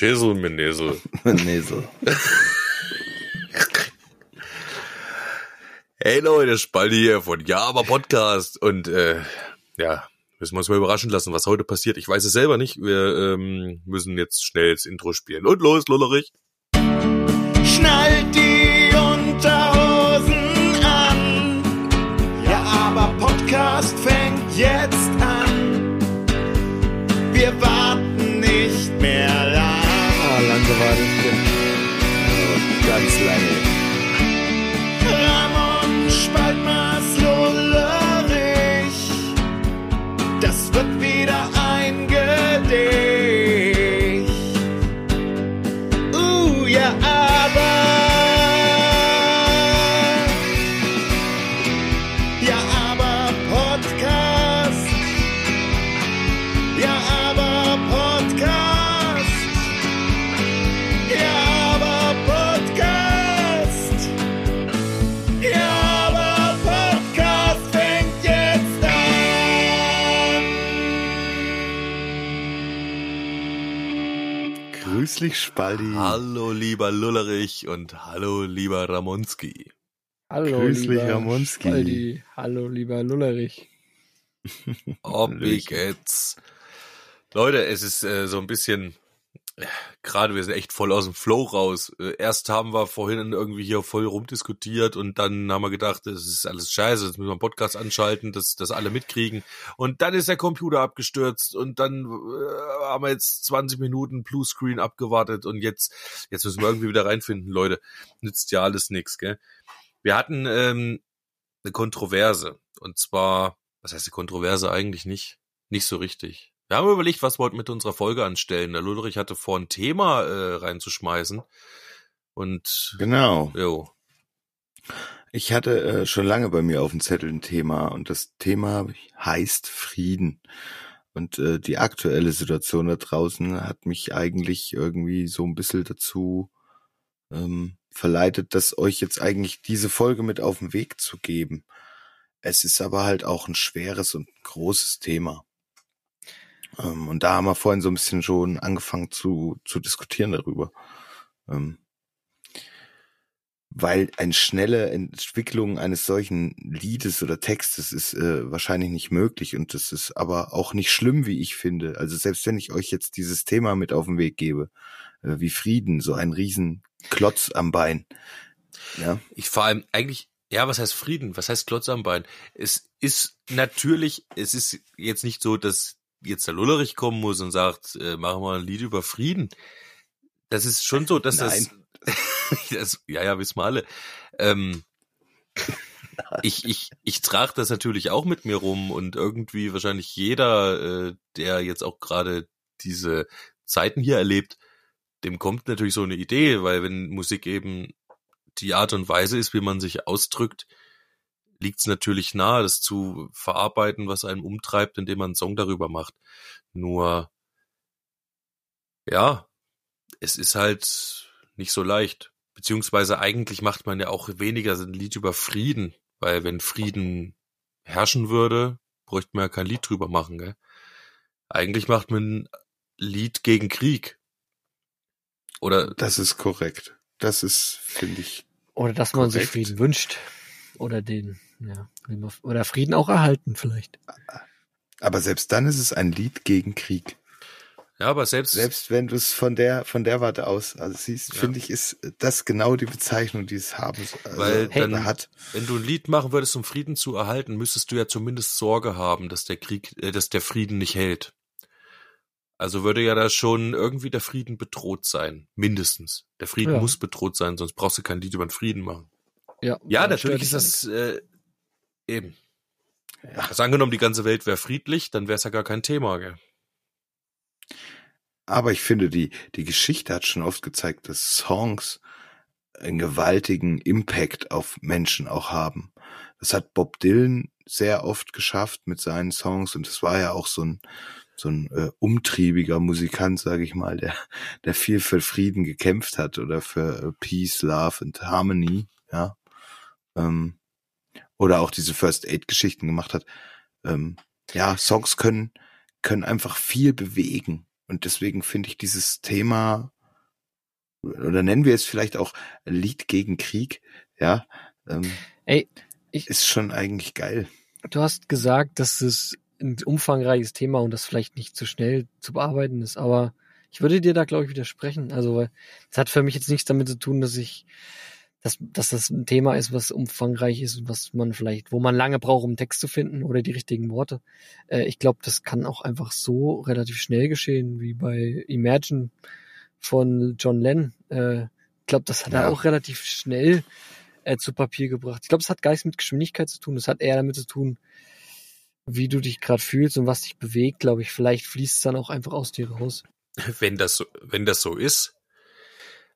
Schäsel, Menesel. Menesel. Hey Leute, Spaldi hier von Ja, aber Podcast. Und äh, ja, müssen wir uns mal überraschen lassen, was heute passiert. Ich weiß es selber nicht. Wir ähm, müssen jetzt schnell das Intro spielen. Und los, Lullerich. Schnallt die Unterhosen an. Ja, aber Podcast fängt jetzt dich, Spaldi. Hallo, lieber Lullerich und hallo, lieber Ramonski. Hallo, Grüß dich, lieber Ramonski. Spaldi. Hallo, lieber Lullerich. Oh, wie geht's? Leute, es ist äh, so ein bisschen, gerade wir sind echt voll aus dem Flow raus. Äh, erst haben wir vorhin irgendwie hier voll rumdiskutiert und dann haben wir gedacht, das ist alles scheiße, jetzt müssen wir einen Podcast anschalten, dass das alle mitkriegen. Und dann ist der Computer abgestürzt und dann äh, haben wir jetzt 20 Minuten Bluescreen abgewartet und jetzt, jetzt müssen wir irgendwie wieder reinfinden, Leute. Nützt ja alles nix, gell? Wir hatten ähm, eine Kontroverse und zwar, was heißt die Kontroverse eigentlich nicht? Nicht so richtig. Wir haben überlegt, was wir heute mit unserer Folge anstellen. Der Lullerich hatte vor, ein Thema äh, reinzuschmeißen. Und Genau. jo, Ich hatte äh, schon lange bei mir auf dem Zettel ein Thema und das Thema heißt Frieden. Und äh, die aktuelle Situation da draußen hat mich eigentlich irgendwie so ein bisschen dazu ähm, verleitet, das euch jetzt eigentlich diese Folge mit auf den Weg zu geben. Es ist aber halt auch ein schweres und großes Thema. Ähm, und da haben wir vorhin so ein bisschen schon angefangen zu, zu diskutieren darüber. Ähm, weil eine schnelle Entwicklung eines solchen Liedes oder Textes ist äh, wahrscheinlich nicht möglich und das ist aber auch nicht schlimm, wie ich finde. Also selbst wenn ich euch jetzt dieses Thema mit auf den Weg gebe, äh, wie Frieden, so ein riesen Klotz am Bein. Ja, ich vor allem eigentlich, ja, was heißt Frieden? Was heißt Klotz am Bein? Es ist natürlich, es ist jetzt nicht so, dass jetzt der Lullerich kommen muss und sagt, äh, machen wir ein Lied über Frieden. Das ist schon so, dass das, das, ja, ja, wissen wir alle. Ähm, ich, ich, ich trage das natürlich auch mit mir rum und irgendwie wahrscheinlich jeder, äh, der jetzt auch gerade diese Zeiten hier erlebt, dem kommt natürlich so eine Idee, weil wenn Musik eben die Art und Weise ist, wie man sich ausdrückt, liegt es natürlich nahe, das zu verarbeiten, was einem umtreibt, indem man einen Song darüber macht. Nur, ja, es ist halt nicht so leicht. Beziehungsweise eigentlich macht man ja auch weniger ein Lied über Frieden, weil wenn Frieden herrschen würde, bräuchte man ja kein Lied drüber machen, gell? Eigentlich macht man ein Lied gegen Krieg. Oder das ist korrekt. Das ist, finde ich, Oder dass man sich Korrekt. Frieden wünscht. Oder den, ja. Oder Frieden auch erhalten vielleicht. aber selbst dann ist es ein Lied gegen Krieg. ja, aber selbst, Selbst wenn du es von der von der Warte aus also siehst, Ja. finde ich, ist das genau die Bezeichnung, die es haben also, Weil dann- hat. wenn du ein Lied machen würdest, um Frieden zu erhalten, müsstest du ja zumindest Sorge haben, dass der Krieg, äh, dass der Frieden nicht hält. Also würde ja da schon irgendwie der Frieden bedroht sein, mindestens. Der Frieden Ja. muss bedroht sein, sonst brauchst du kein Lied über den Frieden machen. Ja, Ja, natürlich ist das äh, eben. Also angenommen, die ganze Welt wäre friedlich, dann wäre es ja gar kein Thema, gell? Aber ich finde, die, die Geschichte hat schon oft gezeigt, dass Songs einen gewaltigen Impact auf Menschen auch haben. Das hat Bob Dylan sehr oft geschafft mit seinen Songs und es war ja auch so ein, so ein äh, umtriebiger Musikant, sage ich mal, der, der viel für Frieden gekämpft hat oder für äh, Peace, Love and Harmony, ja. Ähm, oder auch diese First Aid Geschichten gemacht hat. Ähm, ja, Songs können, können einfach viel bewegen. Und deswegen finde ich dieses Thema, oder nennen wir es vielleicht auch Lied gegen Krieg, ja, ähm, Ey, ich, ist schon eigentlich geil. du hast gesagt, dass es ein umfangreiches Thema und das vielleicht nicht so schnell zu bearbeiten ist, aber ich würde dir da, glaube ich, widersprechen. Also, weil es hat für mich jetzt nichts damit zu tun, dass ich, dass, dass das ein Thema ist, was umfangreich ist und was man vielleicht, wo man lange braucht, um Text zu finden oder die richtigen Worte. Äh, ich glaube, das kann auch einfach so relativ schnell geschehen, wie bei Imagine von John Lennon. Äh, ich glaube, das hat Ja. er auch relativ schnell äh, zu Papier gebracht. Ich glaube, es hat gar nichts mit Geschwindigkeit zu tun. Es hat eher damit zu tun, wie du dich gerade fühlst und was dich bewegt, glaube ich. Vielleicht fließt es dann auch einfach aus dir raus. wenn das so, wenn das so ist,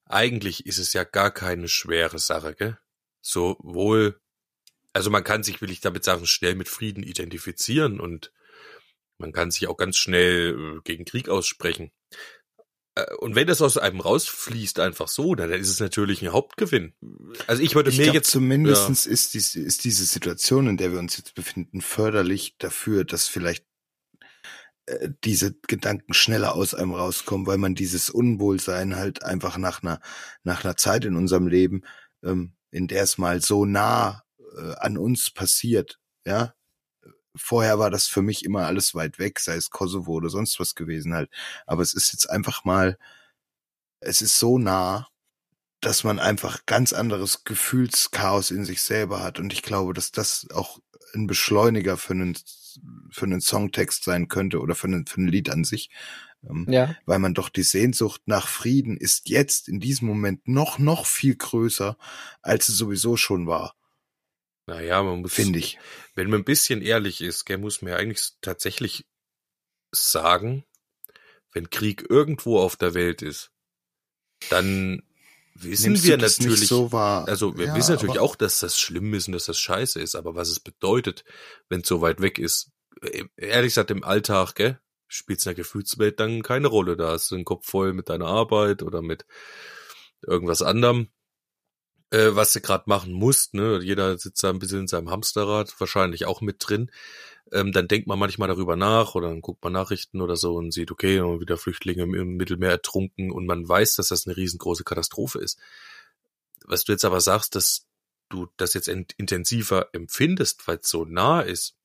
eigentlich ist es ja gar keine schwere Sache, gell? Sowohl, also man kann sich, will ich damit sagen, schnell mit Frieden identifizieren und man kann sich auch ganz schnell äh, gegen Krieg aussprechen. Äh, Und wenn das aus einem rausfließt, einfach so, dann ist es natürlich ein Hauptgewinn. Also ich würde Ich mir glaube, jetzt zumindestens ist, dies, ist diese Situation, in der wir uns jetzt befinden, förderlich dafür, dass vielleicht äh, diese Gedanken schneller aus einem rauskommen, weil man dieses Unwohlsein halt einfach nach einer, nach einer Zeit in unserem Leben, ähm, in der es mal so nah äh, an uns passiert, ja. Vorher war das für mich immer alles weit weg, sei es Kosovo oder sonst was gewesen halt. Aber es ist jetzt einfach mal, es ist so nah, dass man einfach ganz anderes Gefühlschaos in sich selber hat. Und ich glaube, dass das auch ein Beschleuniger für einen, für einen Songtext sein könnte oder für, einen, für ein Lied an sich. Ähm, Ja, Weil man doch die Sehnsucht nach Frieden ist jetzt in diesem Moment noch, noch viel größer, als es sowieso schon war, naja, man muss, finde ich. wenn man ein bisschen ehrlich ist, gell, muss man ja eigentlich tatsächlich sagen, wenn Krieg irgendwo auf der Welt ist, dann wissen Nimmst wir natürlich, so wahr? also wir Ja, wissen natürlich auch, dass das schlimm ist und dass das scheiße ist, aber was es bedeutet, wenn es so weit weg ist, äh, ehrlich gesagt im Alltag, gell, spielt es in der Gefühlswelt dann keine Rolle. Da hast du den Kopf voll mit deiner Arbeit oder mit irgendwas anderem, äh, was du gerade machen musst. Ne? Jeder sitzt da ein bisschen in seinem Hamsterrad, wahrscheinlich auch mit drin. Ähm, dann denkt man manchmal darüber nach oder dann guckt man Nachrichten oder so und sieht, okay, wieder Flüchtlinge im, Mittelmeer ertrunken und man weiß, dass das eine riesengroße Katastrophe ist. Was du jetzt aber sagst, dass du das jetzt in, intensiver empfindest, weil es so nah ist,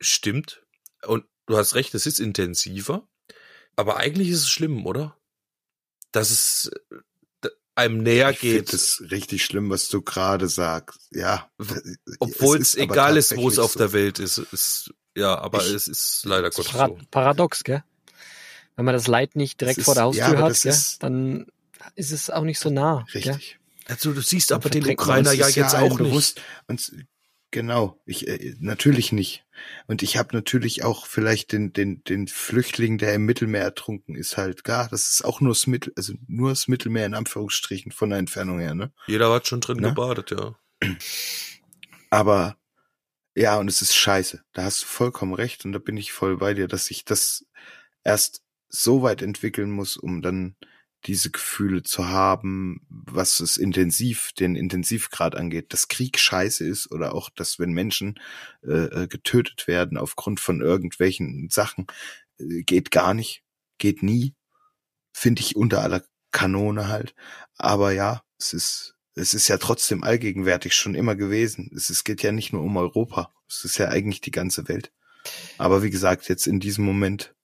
stimmt. Und du hast recht, es ist intensiver. Aber eigentlich ist es schlimm, oder? Dass es einem näher Ich finde geht. es richtig schlimm, was du gerade sagst. Ja. Obwohl es, ist egal ist, wo es auf so. der Welt ist. ist ja, aber Ich- es ist leider Gottes Para so. paradox, gell? Wenn man das Leid nicht direkt Das vor der ist- ja, Haustür aber hat, das gell? ist- dann ist es auch nicht so nah. Gell? Richtig. Also du siehst Dann aber den Ukrainer ja ist jetzt allen auch nicht. bewusst. Und genau, ich äh, natürlich nicht. Und ich habe natürlich auch vielleicht den den den Flüchtling, der im Mittelmeer ertrunken ist, halt gar. Das ist auch nur das Mittel, also nur das Mittelmeer in Anführungsstrichen von der Entfernung her, ne? Jeder hat schon drin Ne? gebadet, ja. Aber ja, und es ist scheiße. Da hast du vollkommen recht und da bin ich voll bei dir, dass sich das erst so weit entwickeln muss, um dann diese Gefühle zu haben, was es intensiv, den Intensivgrad angeht, dass Krieg scheiße ist oder auch, dass wenn Menschen äh, äh, getötet werden aufgrund von irgendwelchen Sachen, äh, geht gar nicht, geht nie, finde ich unter aller Kanone halt. Aber ja, es ist es ist ja trotzdem allgegenwärtig schon immer gewesen. Es, es geht ja nicht nur um Europa. Es ist ja eigentlich die ganze Welt. Aber wie gesagt, jetzt in diesem Moment,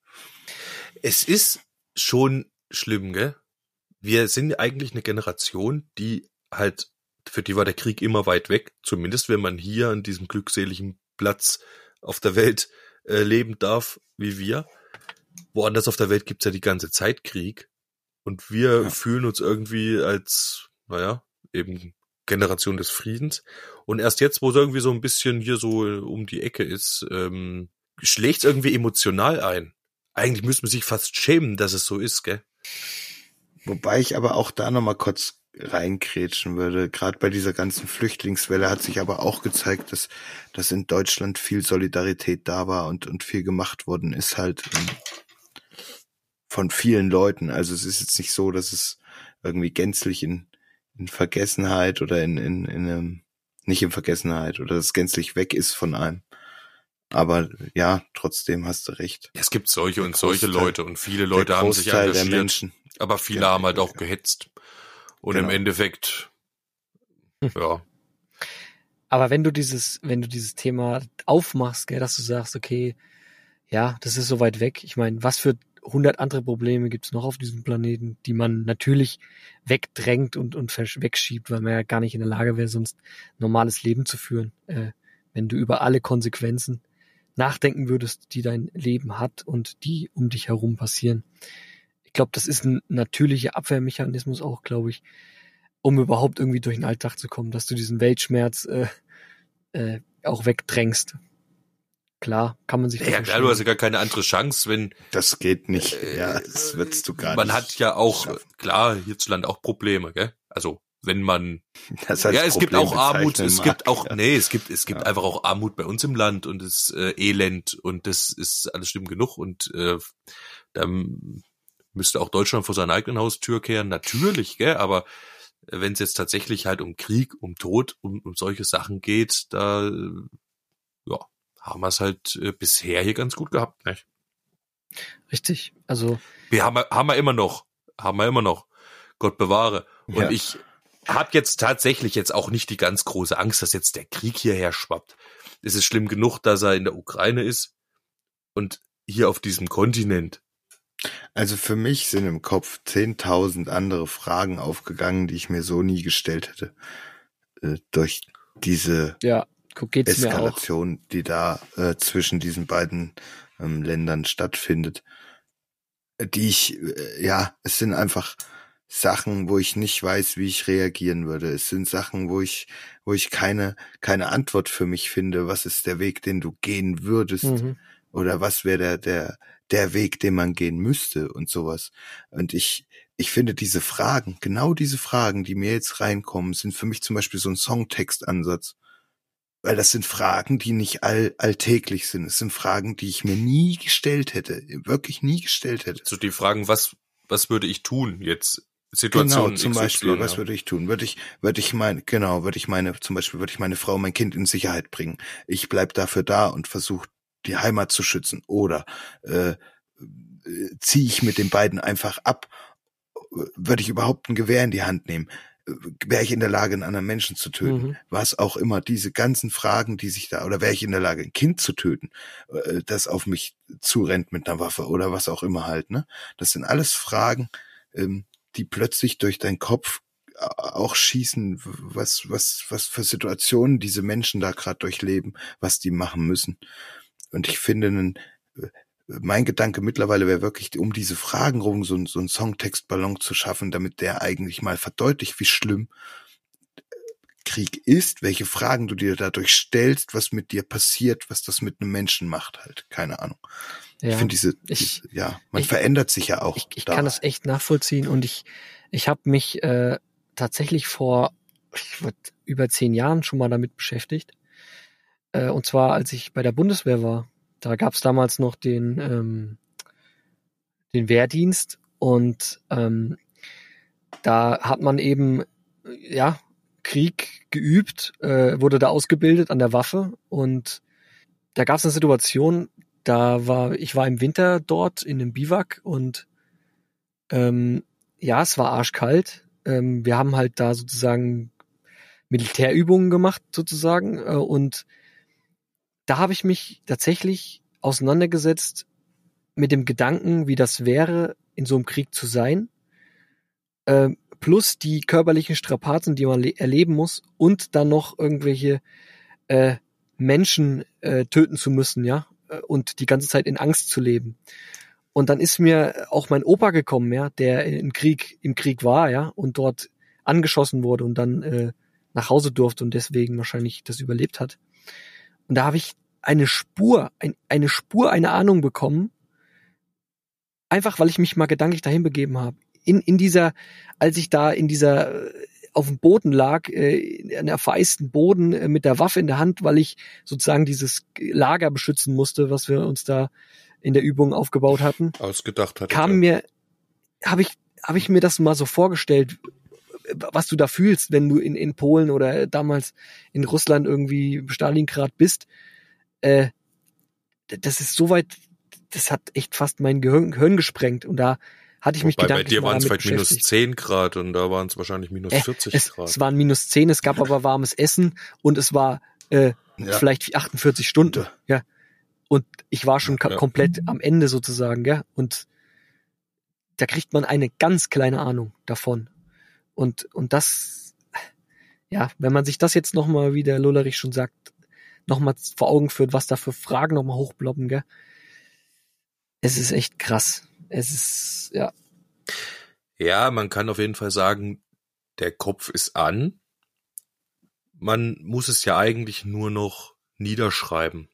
Es ist schon schlimm, gell? Wir sind eigentlich eine Generation, die halt, für die war der Krieg immer weit weg. Zumindest wenn man hier an diesem glückseligen Platz auf der Welt äh, leben darf, wie wir. Woanders auf der Welt gibt's ja die ganze Zeit Krieg. Und wir Ja. fühlen uns irgendwie als, naja, eben Generation des Friedens. Und erst jetzt, wo es irgendwie so ein bisschen hier so äh, um die Ecke ist, ähm, schlägt's irgendwie emotional ein. Eigentlich müsste man sich fast schämen, dass es so ist, gell? Wobei ich aber auch da nochmal kurz reinkrätschen würde. Gerade bei dieser ganzen Flüchtlingswelle hat sich aber auch gezeigt, dass, dass in Deutschland viel Solidarität da war und, und viel gemacht worden ist halt ähm, von vielen Leuten. Also es ist jetzt nicht so, dass es irgendwie gänzlich in, in Vergessenheit oder in, in, in einem, nicht in Vergessenheit oder dass es gänzlich weg ist von einem. Aber ja, trotzdem hast du recht. Es gibt solche Der und solche Leute und viele Leute haben sich engagiert, Menschen. aber viele Ja, haben halt auch gehetzt. Und Genau. im Endeffekt, ja, Aber wenn du dieses, wenn du dieses Thema aufmachst, gell, dass du sagst, okay, ja, das ist so weit weg. Ich meine, was für hundert andere Probleme gibt's noch auf diesem Planeten, die man natürlich wegdrängt und, und versch- wegschiebt, weil man ja gar nicht in der Lage wäre, sonst normales Leben zu führen, äh, wenn du über alle Konsequenzen nachdenken würdest, die dein Leben hat und die um dich herum passieren. Ich glaube, das ist ein natürlicher Abwehrmechanismus auch, glaube ich, um überhaupt irgendwie durch den Alltag zu kommen, dass du diesen Weltschmerz äh, äh, auch wegdrängst. Klar, kann man sich ja klar, du hast ja gar keine andere Chance, wenn Das geht nicht. Äh, Ja, das würdest du gar man nicht. hat ja auch, schaffen. klar, hierzulande auch Probleme, gell? Also, wenn man Das als ja, es gibt Problem auch Armut, es mag, gibt auch, ja. nee, es gibt, es gibt Ja. einfach auch Armut bei uns im Land und es äh, Elend und das ist alles schlimm genug und äh, dann müsste auch Deutschland vor seiner eigenen Haustür kehren, natürlich, gell, aber wenn es jetzt tatsächlich halt um Krieg, um Tod, um, um solche Sachen geht, da ja, haben wir es halt äh, bisher hier ganz gut gehabt, nicht? Richtig. Also, Wir haben, haben wir immer noch, haben wir immer noch. Gott bewahre. Und Ja. ich habe jetzt tatsächlich jetzt auch nicht die ganz große Angst, dass jetzt der Krieg hierher schwappt. Es ist schlimm genug, dass er in der Ukraine ist und hier auf diesem Kontinent. Also für mich sind im Kopf 10.000 andere Fragen aufgegangen, die ich mir so nie gestellt hätte. Äh, durch diese ja, guck, geht's mir auch. Eskalation, die da äh, zwischen diesen beiden ähm, Ländern stattfindet. Äh, Die ich, äh, ja, es sind einfach Sachen, wo ich nicht weiß, wie ich reagieren würde. Es sind Sachen, wo ich, wo ich keine, keine Antwort für mich finde. Was ist der Weg, den du gehen würdest? Mhm. oder was wäre der, der, der Weg, den man gehen müsste und sowas. Und ich, ich finde diese Fragen, genau diese Fragen, die mir jetzt reinkommen, sind für mich zum Beispiel so ein Songtextansatz. Weil das sind Fragen, die nicht all, alltäglich sind. Es sind Fragen, die ich mir nie gestellt hätte, wirklich nie gestellt hätte. So die Fragen, was, was würde ich tun jetzt? Situation Genau, zum XY, Beispiel, was ja. würde ich tun? Würde ich, würde ich meine, genau, würde ich meine, zum Beispiel würde ich meine Frau, mein Kind in Sicherheit bringen. Ich bleib dafür da und versuche die Heimat zu schützen. Oder äh, ziehe ich mit den beiden einfach ab? Würde ich überhaupt ein Gewehr in die Hand nehmen? Wäre ich in der Lage, einen anderen Menschen zu töten? Mhm. Was auch immer, diese ganzen Fragen, die sich da, oder wäre ich in der Lage, ein Kind zu töten, äh, das auf mich zurennt mit einer Waffe oder was auch immer halt, ne? Das sind alles Fragen, ähm, die plötzlich durch deinen Kopf äh, auch schießen, was, was, was für Situationen diese Menschen da gerade durchleben, was die machen müssen. Und ich finde, äh, mein Gedanke mittlerweile wäre wirklich, um diese Fragen rum so, so einen Songtextballon zu schaffen, damit der eigentlich mal verdeutlicht, wie schlimm äh, Krieg ist, welche Fragen du dir dadurch stellst, was mit dir passiert, was das mit einem Menschen macht halt. Keine Ahnung. Ja. Ich finde diese, Ich- ja, man ich- verändert sich ja auch. ich, ich da. kann das echt nachvollziehen und ich, ich habe mich äh, tatsächlich vor ich würd, über zehn Jahren schon mal damit beschäftigt. Äh, und zwar, als ich bei der Bundeswehr war. Da gab es damals noch den, ähm, den Wehrdienst und ähm, da hat man eben ja Krieg geübt, äh, wurde da ausgebildet an der Waffe und da gab es eine Situation, da war ich war im Winter dort in einem Biwak und ähm, ja, es war arschkalt. Ähm, wir haben halt da sozusagen Militärübungen gemacht sozusagen äh, und da habe ich mich tatsächlich auseinandergesetzt mit dem Gedanken, wie das wäre, in so einem Krieg zu sein, äh, plus die körperlichen Strapazen, die man le- erleben muss und dann noch irgendwelche äh, Menschen äh, töten zu müssen, ja, und die ganze Zeit in Angst zu leben. Und dann ist mir auch mein Opa gekommen, ja, der im Krieg, im Krieg war, ja, und dort angeschossen wurde und dann äh, nach Hause durfte und deswegen wahrscheinlich das überlebt hat. Und da habe ich eine Spur, ein, eine Spur, eine Ahnung bekommen, einfach weil ich mich mal gedanklich dahin begeben habe. In, in dieser, als ich da in dieser äh, auf dem Boden lag, äh, an der vereisten Boden äh, mit der Waffe in der Hand, weil ich sozusagen dieses Lager beschützen musste, was wir uns da in der Übung aufgebaut hatten Ausgedacht hat. kam mir, habe ich, habe ich mir das mal so vorgestellt, was du da fühlst, wenn du in, in Polen oder damals in Russland irgendwie Stalingrad bist. Äh, das ist so weit, das hat echt fast mein Gehirn, Gehirn gesprengt und da hatte ich mich Wobei bei gedanklich dir mal waren es vielleicht minus beschäftigt. 10 Grad und da waren es wahrscheinlich minus Äh, 40 es, Grad. es waren minus 10, es gab aber warmes Essen und es war äh, Ja. vielleicht 48 Stunden. Ja. Und ich war schon Ja. komplett am Ende sozusagen, ja. Und da kriegt man eine ganz kleine Ahnung davon. Und, und das, ja, wenn man sich das jetzt nochmal, wie der Lullerich schon sagt, nochmal vor Augen führt, was da für Fragen nochmal hochploppen, gell. Es ist echt krass. Es ist, ja, Ja, man kann auf jeden Fall sagen, der Kopf ist an. Man muss es ja eigentlich nur noch niederschreiben.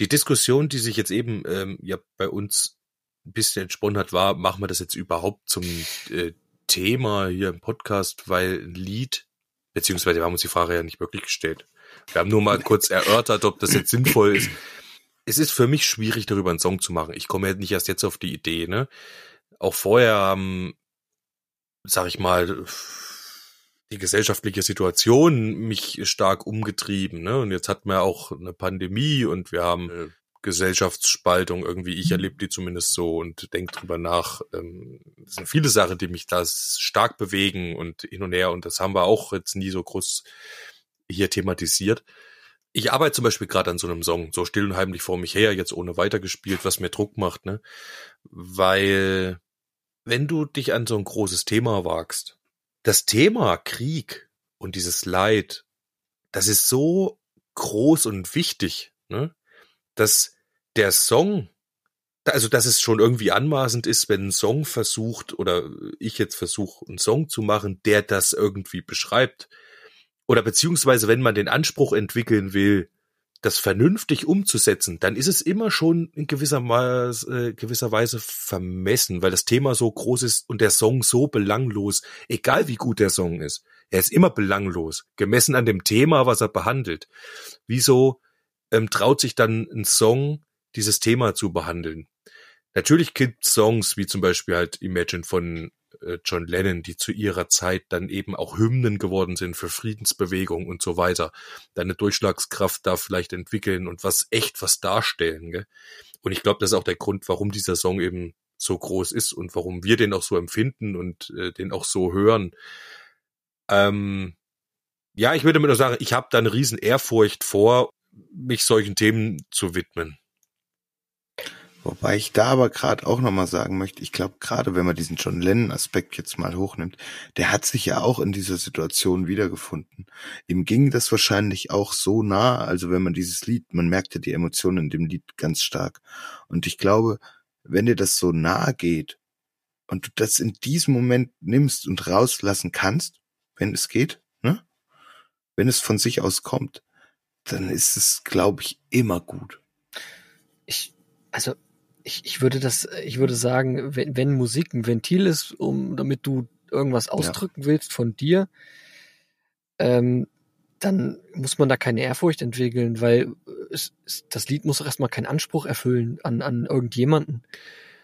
Die Diskussion, die sich jetzt eben ähm, ja bei uns ein bisschen entsponnen hat, war, machen wir das jetzt überhaupt zum äh, Thema hier im Podcast, weil ein Lied, beziehungsweise wir haben uns die Frage ja nicht wirklich gestellt. Wir haben nur mal kurz erörtert, ob das jetzt sinnvoll ist. Es ist für mich schwierig, darüber einen Song zu machen. Ich komme ja nicht erst jetzt auf die Idee, ne? Auch vorher haben sag ich mal, die gesellschaftliche Situation mich stark umgetrieben. Ne? Und jetzt hatten wir auch eine Pandemie und wir haben eine Gesellschaftsspaltung irgendwie. Ich erlebe die zumindest so und denke drüber nach. Ähm, Es sind viele Sachen, die mich da stark bewegen und hin und her. Und das haben wir auch jetzt nie so groß hier thematisiert. Ich arbeite zum Beispiel gerade an so einem Song, so still und heimlich vor mich her, jetzt ohne weitergespielt, was mir Druck macht, ne? Weil wenn du dich an so ein großes Thema wagst, das Thema Krieg und dieses Leid, das ist so groß und wichtig, ne, dass der Song, also dass es schon irgendwie anmaßend ist, wenn ein Song versucht oder ich jetzt versuche, einen Song zu machen, der das irgendwie beschreibt. Oder beziehungsweise wenn man den Anspruch entwickeln will, das vernünftig umzusetzen, dann ist es immer schon in gewisser, Maß, äh, gewisser Weise vermessen, weil das Thema so groß ist und der Song so belanglos, egal wie gut der Song ist, er ist immer belanglos, gemessen an dem Thema, was er behandelt. Wieso ähm, traut sich dann ein Song, dieses Thema zu behandeln? Natürlich gibt Songs wie zum Beispiel halt Imagine von John Lennon, die zu ihrer Zeit dann eben auch Hymnen geworden sind für Friedensbewegung und so weiter, dann eine Durchschlagskraft da vielleicht entwickeln und was echt was darstellen. Gell? Und ich glaube, das ist auch der Grund, warum dieser Song eben so groß ist und warum wir den auch so empfinden und äh, den auch so hören. Ähm, ja, ich würde mir nur sagen, ich habe da eine riesen Ehrfurcht vor, mich solchen Themen zu widmen. Wobei ich da aber gerade auch nochmal sagen möchte, ich glaube, gerade wenn man diesen John Lennon-Aspekt jetzt mal hochnimmt, der hat sich ja auch in dieser Situation wiedergefunden. Ihm ging das wahrscheinlich auch so nah, also wenn man dieses Lied, man merkt ja die Emotionen in dem Lied ganz stark. Und ich glaube, wenn dir das so nahe geht und du das in diesem Moment nimmst und rauslassen kannst, wenn es geht, ne? Wenn es von sich aus kommt, dann ist es, glaube ich, immer gut. ich, also ich, ich würde das, ich würde sagen, wenn, wenn Musik ein Ventil ist, um damit du irgendwas ausdrücken willst von dir, ähm, dann muss man da keine Ehrfurcht entwickeln, weil es, es, das Lied muss doch erstmal keinen Anspruch erfüllen an, an irgendjemanden.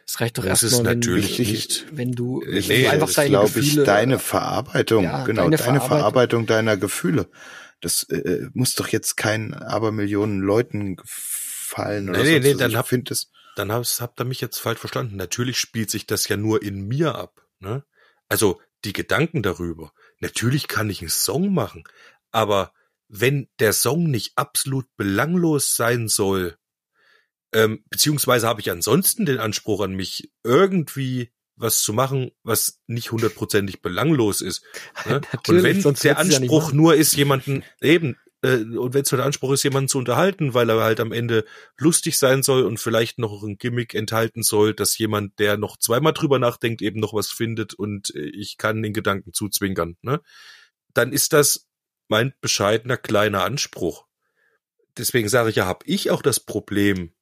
Es reicht doch Das ist erstmal, wenn, natürlich wenn, nicht. wenn du, wenn Nee, du einfach das deine glaube ich, Gefühle, deine Verarbeitung, Ja, genau, deine deine, Verarbeitung. Verarbeitung deiner Gefühle. Das äh, muss doch jetzt keinen Abermillionen Leuten gefallen oder Nee, nee, nee, dann ich hab- finde es dann habt, habt ihr mich jetzt falsch verstanden. Natürlich spielt sich das ja nur in mir ab. Ne? Also die Gedanken darüber. Natürlich kann ich einen Song machen, aber wenn der Song nicht absolut belanglos sein soll, ähm, beziehungsweise habe ich ansonsten den Anspruch an mich, irgendwie was zu machen, was nicht hundertprozentig belanglos ist. Ne? Und wenn der ja Anspruch machen. nur ist, jemanden eben, äh, und wenn es nur der Anspruch ist, jemanden zu unterhalten, weil er halt am Ende lustig sein soll und vielleicht noch ein Gimmick enthalten soll, dass jemand, der noch zweimal drüber nachdenkt, eben noch was findet und äh, ich kann den Gedanken zuzwinkern, ne? Dann ist das mein bescheidener kleiner Anspruch. Deswegen sage ich ja, habe ich auch das Problem,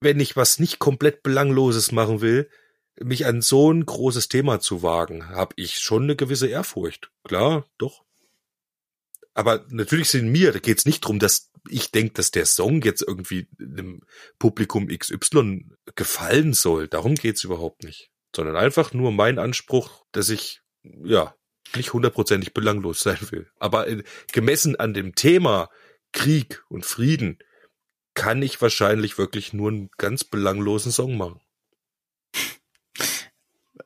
wenn ich was nicht komplett Belangloses machen will, mich an so ein großes Thema zu wagen, habe ich schon eine gewisse Ehrfurcht. Klar, doch. Aber natürlich sind mir, da geht's nicht drum, dass ich denke, dass der Song jetzt irgendwie einem Publikum XY gefallen soll. Darum geht's überhaupt nicht. Sondern einfach nur mein Anspruch, dass ich, ja, nicht hundertprozentig belanglos sein will. Aber äh, gemessen an dem Thema Krieg und Frieden kann ich wahrscheinlich wirklich nur einen ganz belanglosen Song machen.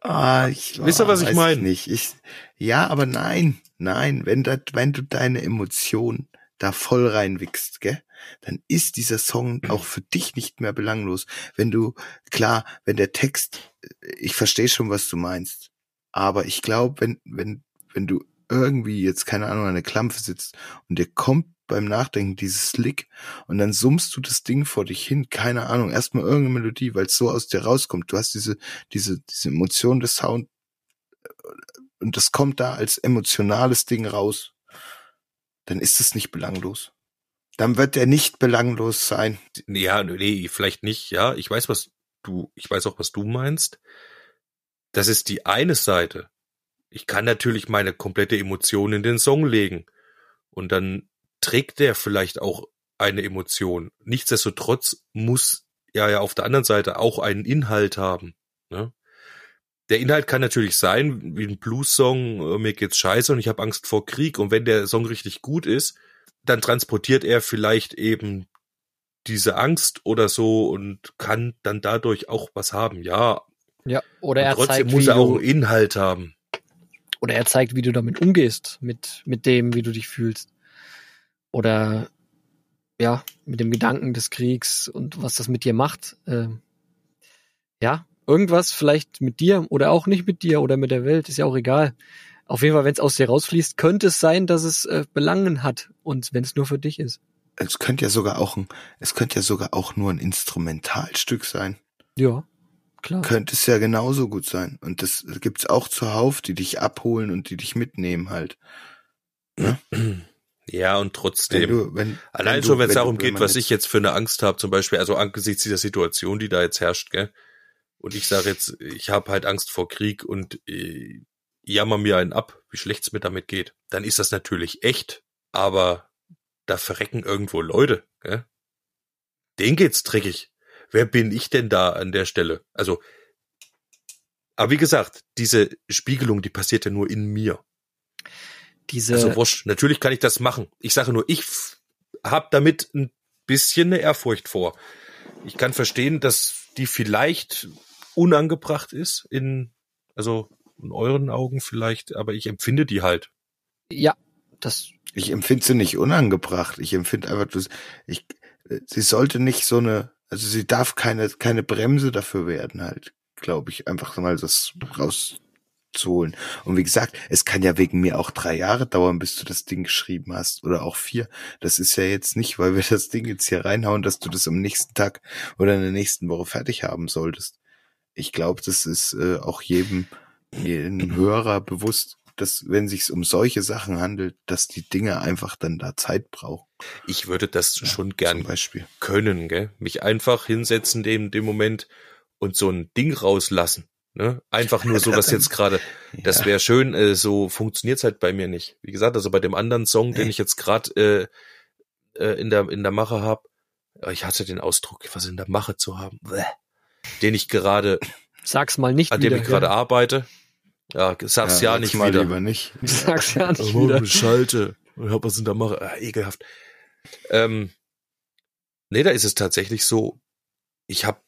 Ah, ich Wisst ihr, was ich weiß mein? Nicht. Ich, ja, aber nein, nein, wenn da, wenn du deine Emotionen da voll reinwickst, gell, dann ist dieser Song auch für dich nicht mehr belanglos. Wenn du, klar, wenn der Text, ich verstehe schon, was du meinst, aber ich glaube, wenn, wenn, wenn du irgendwie jetzt, keine Ahnung, an der Klampfe sitzt und dir kommt beim Nachdenken dieses Lick und dann summst du das Ding vor dich hin, keine Ahnung, erstmal irgendeine Melodie, weil es so aus dir rauskommt. Du hast diese, diese, diese Emotion des Sound und das kommt da als emotionales Ding raus. Dann ist es nicht belanglos. Dann wird er nicht belanglos sein. Ja, nee, vielleicht nicht, ja. Ich weiß, was du, ich weiß auch, was du meinst. Das ist die eine Seite. Ich kann natürlich meine komplette Emotion in den Song legen. Und dann trägt der vielleicht auch eine Emotion. Nichtsdestotrotz muss er ja auf der anderen Seite auch einen Inhalt haben. Ne? Der Inhalt kann natürlich sein, wie ein Blues-Song, äh, mir geht's scheiße und ich habe Angst vor Krieg. Und wenn der Song richtig gut ist, dann transportiert er vielleicht eben diese Angst oder so und kann dann dadurch auch was haben. Ja, Ja, oder und er trotzdem zeigt, muss er auch einen Inhalt haben. oder er zeigt, wie du damit umgehst, mit, mit dem, wie du dich fühlst. Oder, ja, mit dem Gedanken des Kriegs und was das mit dir macht. Ähm, ja, irgendwas vielleicht mit dir oder auch nicht mit dir oder mit der Welt, ist ja auch egal. Auf jeden Fall, wenn es aus dir rausfließt, könnte es sein, dass es äh, Belangen hat und wenn es nur für dich ist. Es könnte ja sogar auch ein, es könnte ja sogar auch nur ein Instrumentalstück sein. Ja, klar. Könnte es ja genauso gut sein. Und das gibt's auch zuhauf, die dich abholen und die dich mitnehmen halt. Ja, und Wenn trotzdem. du, wenn, Allein du- schon, wenn es darum geht, was ich jetzt für eine Angst habe, zum Beispiel, also angesichts dieser Situation, die da jetzt herrscht, gell? Und ich sage jetzt, ich habe halt Angst vor Krieg und äh, jammer mir einen ab, wie schlecht's mir damit geht, dann ist das natürlich echt, aber da verrecken irgendwo Leute, gell? Denen geht's dreckig. Wer bin ich denn da an der Stelle? Also, aber wie gesagt, diese Spiegelung, die passiert ja nur in mir. Diese, Also wurscht, natürlich kann ich das machen. Ich sage nur, ich habe damit ein bisschen eine Ehrfurcht vor. Ich kann verstehen, dass die vielleicht unangebracht ist in, also in euren Augen vielleicht, aber ich empfinde die halt. ja, das, Ich empfinde sie nicht unangebracht. Ich empfinde einfach, dass ich, sie sollte nicht so eine, also sie darf keine, keine Bremse dafür werden halt, glaube ich, einfach mal das rauszuholen. Und wie gesagt, es kann ja wegen mir auch drei Jahre dauern, bis du das Ding geschrieben hast oder auch vier. Das ist ja jetzt nicht, weil wir das Ding jetzt hier reinhauen, dass du das am nächsten Tag oder in der nächsten Woche fertig haben solltest. Ich glaube, das ist äh, auch jedem, jedem Hörer bewusst, dass wenn sich's um solche Sachen handelt, dass die Dinge einfach dann da Zeit brauchen. Ich würde das Ja, schon gern Beispiel. können, gell? Mich einfach hinsetzen in dem Moment und so ein Ding rauslassen. Ne? Einfach nur so, was jetzt gerade, das Ja. wäre schön, äh, so funktioniert's halt bei mir nicht. Wie gesagt, also bei dem anderen Song, den Nee. ich jetzt gerade äh, äh, in der in der Mache habe, ich hatte den Ausdruck, was in der Mache zu haben, Bäh. den ich gerade, sag's mal nicht an dem wieder. ich gerade gell? arbeite. Ja, sag's ja, sag's nicht mal wieder. lieber nicht. Sag's ja nicht Oh, wieder. Schalte. Ich hab was in der Mache. Ah, ekelhaft. Ähm, nee, da ist es tatsächlich so, ich habe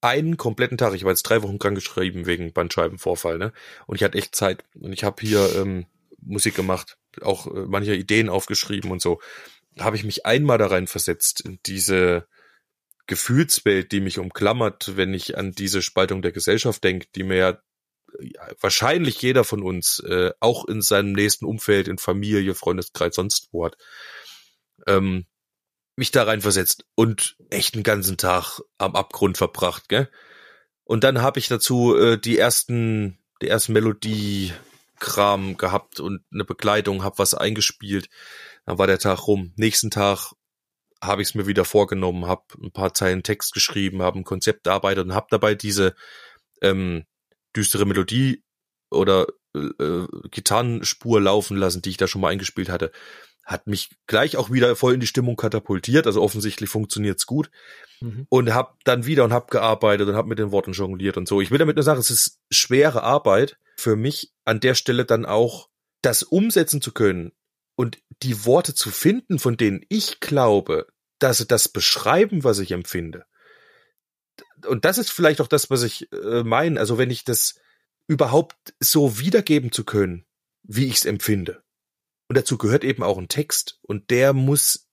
einen kompletten Tag, ich war jetzt drei Wochen krank geschrieben wegen Bandscheibenvorfall, ne? Und ich hatte echt Zeit. Und ich habe hier ähm, Musik gemacht, auch äh, manche Ideen aufgeschrieben und so. Da habe ich mich einmal da rein versetzt, in diese Gefühlswelt, die mich umklammert, wenn ich an diese Spaltung der Gesellschaft denke, die mir ja wahrscheinlich jeder von uns äh, auch in seinem nächsten Umfeld, in Familie, Freundeskreis, sonst wo hat, ähm, mich da reinversetzt und echt einen ganzen Tag am Abgrund verbracht, gell? Und dann habe ich dazu äh, die ersten, die ersten Melodie-Kram gehabt und eine Begleitung, habe was eingespielt. Dann war der Tag rum. Nächsten Tag habe ich es mir wieder vorgenommen, habe ein paar Zeilen Text geschrieben, habe ein Konzept erarbeitet und habe dabei diese ähm, düstere Melodie oder äh, äh, Gitarrenspur laufen lassen, die ich da schon mal eingespielt hatte, hat mich gleich auch wieder voll in die Stimmung katapultiert. Also offensichtlich funktioniert's gut Mhm. und hab dann wieder und hab gearbeitet und hab mit den Worten jongliert und so. Ich will damit nur sagen, es ist schwere Arbeit für mich an der Stelle dann auch das umsetzen zu können und die Worte zu finden, von denen ich glaube, dass sie das beschreiben, was ich empfinde. Und das ist vielleicht auch das, was ich äh, meine. Also wenn ich das überhaupt so wiedergeben zu können, wie ich es empfinde. Und dazu gehört eben auch ein Text. Und der muss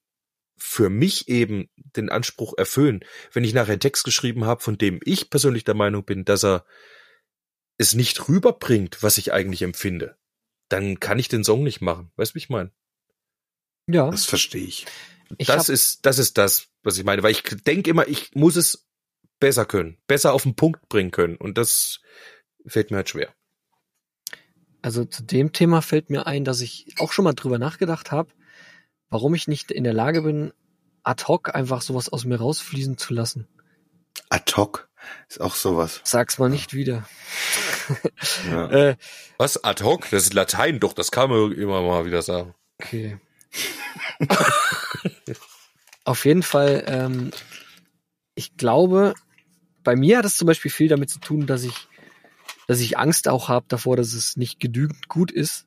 für mich eben den Anspruch erfüllen. Wenn ich nachher einen Text geschrieben habe, von dem ich persönlich der Meinung bin, dass er es nicht rüberbringt, was ich eigentlich empfinde, dann kann ich den Song nicht machen. Weißt du, wie ich meine? Ja. Das verstehe ich. Ich das ist, das ist das, was ich meine, weil ich denke immer, ich muss es besser können, besser auf den Punkt bringen können. Und das fällt mir halt schwer. Also zu dem Thema fällt mir ein, dass ich auch schon mal drüber nachgedacht habe, warum ich nicht in der Lage bin, ad hoc einfach sowas aus mir rausfließen zu lassen. Ad hoc ist auch sowas. Sag's mal nicht wieder. Ja. Äh, Was? Ad hoc? Das ist Latein, doch, das kann man immer mal wieder sagen. okay. Auf jeden Fall, ähm, ich glaube, bei mir hat es zum Beispiel viel damit zu tun, dass ich, dass ich Angst auch habe davor, dass es nicht genügend gut ist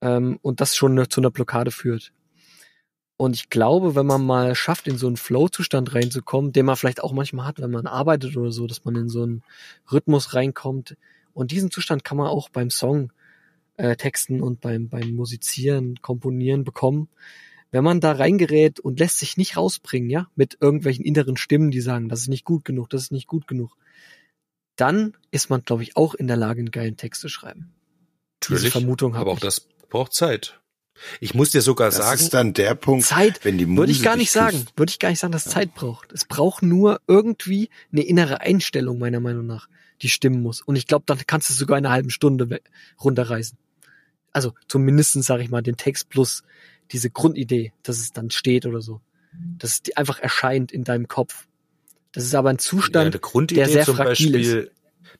ähm, und das schon zu einer Blockade führt. Und ich glaube, wenn man mal schafft, in so einen Flow-Zustand reinzukommen, den man vielleicht auch manchmal hat, wenn man arbeitet oder so, dass man in so einen Rhythmus reinkommt. Und diesen Zustand kann man auch beim Song äh, texten und beim, beim Musizieren, Komponieren bekommen. Wenn man da reingerät und lässt sich nicht rausbringen, ja, mit irgendwelchen inneren Stimmen, die sagen, das ist nicht gut genug, das ist nicht gut genug, dann ist man, glaube ich, auch in der Lage, einen geilen Text zu schreiben. Diese Natürlich. Vermutung habe Aber auch ich. das braucht Zeit. Ich muss dir sogar Das sagen, ist dann der Punkt, Zeit wenn die Muse würde ich gar nicht sagen. küsst. Würde ich gar nicht sagen, dass es Zeit braucht. Es braucht nur irgendwie eine innere Einstellung, meiner Meinung nach, die stimmen muss. Und ich glaube, dann kannst du es sogar in einer halben Stunde runterreißen. Also zumindestens sage ich mal, den Text plus diese Grundidee, dass es dann steht oder so. Dass es einfach erscheint in deinem Kopf. Das ist aber ein ja, Zustand, eine Grundidee der sehr zum fragil Beispiel,